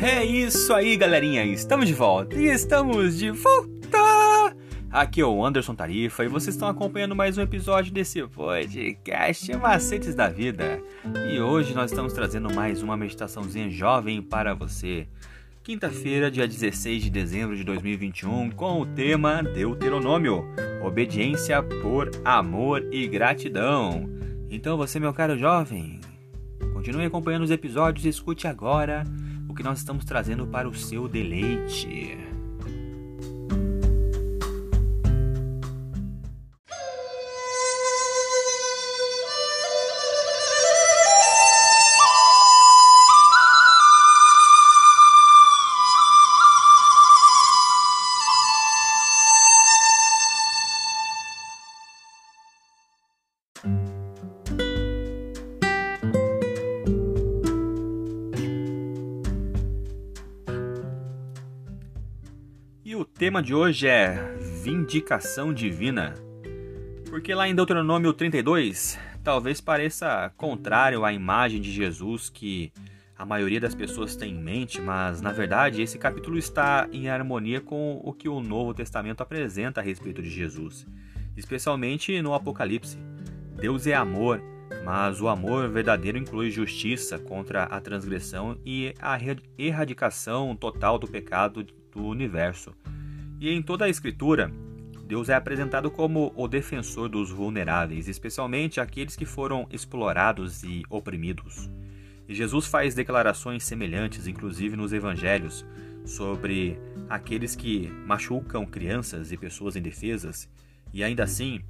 É isso aí, galerinha. Estamos de volta. E estamos de volta. Aqui é o Anderson Tarifa e vocês estão acompanhando mais um episódio desse podcast Macetes da Vida. E hoje nós estamos trazendo mais uma meditaçãozinha jovem para você. Quinta-feira, dia 16 de dezembro de 2021, com o tema Deuteronômio: Obediência por amor e gratidão. Então, você, meu caro jovem, continue acompanhando os episódios e escute agora que nós estamos trazendo para o seu deleite. Tema de hoje é Vindicação Divina. Porque lá em Deuteronômio 32, talvez pareça contrário à imagem de Jesus que a maioria das pessoas tem em mente, mas na verdade esse capítulo está em harmonia com o que o Novo Testamento apresenta a respeito de Jesus, especialmente no Apocalipse. Deus é amor, mas o amor verdadeiro inclui justiça contra a transgressão e a erradicação total do pecado do universo. E em toda a Escritura, Deus é apresentado como o defensor dos vulneráveis, especialmente aqueles que foram explorados e oprimidos. E Jesus faz declarações semelhantes, inclusive nos evangelhos, sobre aqueles que machucam crianças e pessoas indefesas, e ainda assim,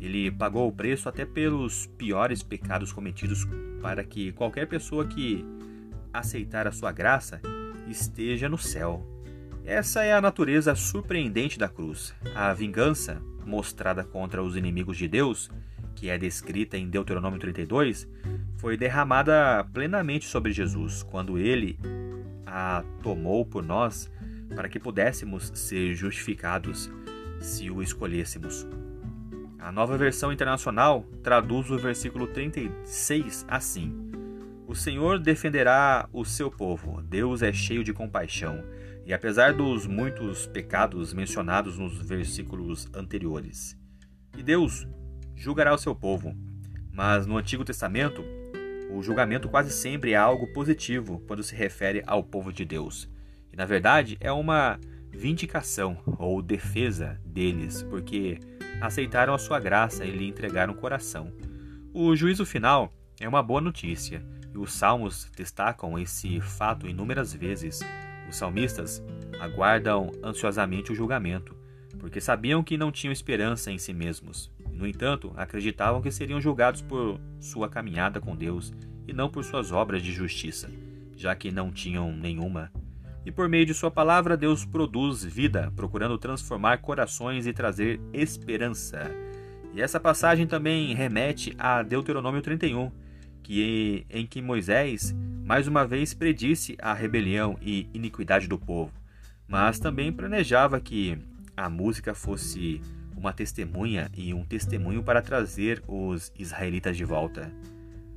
ele pagou o preço até pelos piores pecados cometidos para que qualquer pessoa que aceitar a sua graça esteja no céu. Essa é a natureza surpreendente da cruz. A vingança mostrada contra os inimigos de Deus, que é descrita em Deuteronômio 32, foi derramada plenamente sobre Jesus, quando ele a tomou por nós para que pudéssemos ser justificados se o escolhêssemos. A nova versão internacional traduz o versículo 36 assim: O Senhor defenderá o seu povo, Deus é cheio de compaixão e apesar dos muitos pecados mencionados nos versículos anteriores. E Deus julgará o seu povo. Mas no Antigo Testamento, o julgamento quase sempre é algo positivo quando se refere ao povo de Deus. E na verdade é uma vindicação ou defesa deles, porque aceitaram a sua graça e lhe entregaram o coração. O juízo final é uma boa notícia, e os salmos destacam esse fato inúmeras vezes, os salmistas aguardam ansiosamente o julgamento, porque sabiam que não tinham esperança em si mesmos. No entanto, acreditavam que seriam julgados por sua caminhada com Deus e não por suas obras de justiça, já que não tinham nenhuma. E por meio de Sua palavra, Deus produz vida, procurando transformar corações e trazer esperança. E essa passagem também remete a Deuteronômio 31, que em que Moisés mais uma vez predisse a rebelião e iniquidade do povo, mas também planejava que a música fosse uma testemunha e um testemunho para trazer os israelitas de volta.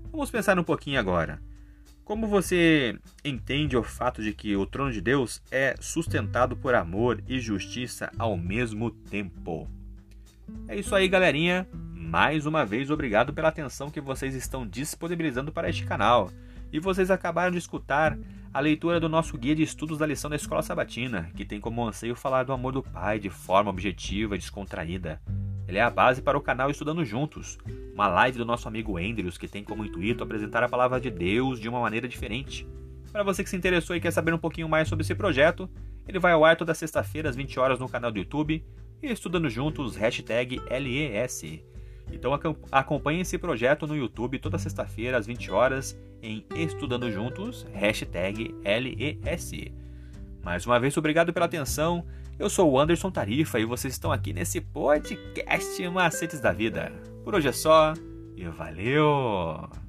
Vamos pensar um pouquinho agora. Como você entende o fato de que o trono de Deus é sustentado por amor e justiça ao mesmo tempo? É isso aí, galerinha. Mais uma vez, obrigado pela atenção que vocês estão disponibilizando para este canal. E vocês acabaram de escutar a leitura do nosso guia de estudos da lição da Escola Sabatina, que tem como anseio falar do amor do Pai de forma objetiva e descontraída. Ele é a base para o canal Estudando Juntos, uma live do nosso amigo Andrews que tem como intuito apresentar a palavra de Deus de uma maneira diferente. Para você que se interessou e quer saber um pouquinho mais sobre esse projeto, ele vai ao ar toda sexta-feira às 20 horas no canal do YouTube e Estudando Juntos, hashtag LES. Então acompanhe esse projeto no YouTube toda sexta-feira às 20 horas em Estudando Juntos, hashtag LES. Mais uma vez, obrigado pela atenção. Eu sou o Anderson Tarifa e vocês estão aqui nesse podcast Macetes da Vida. Por hoje é só e valeu!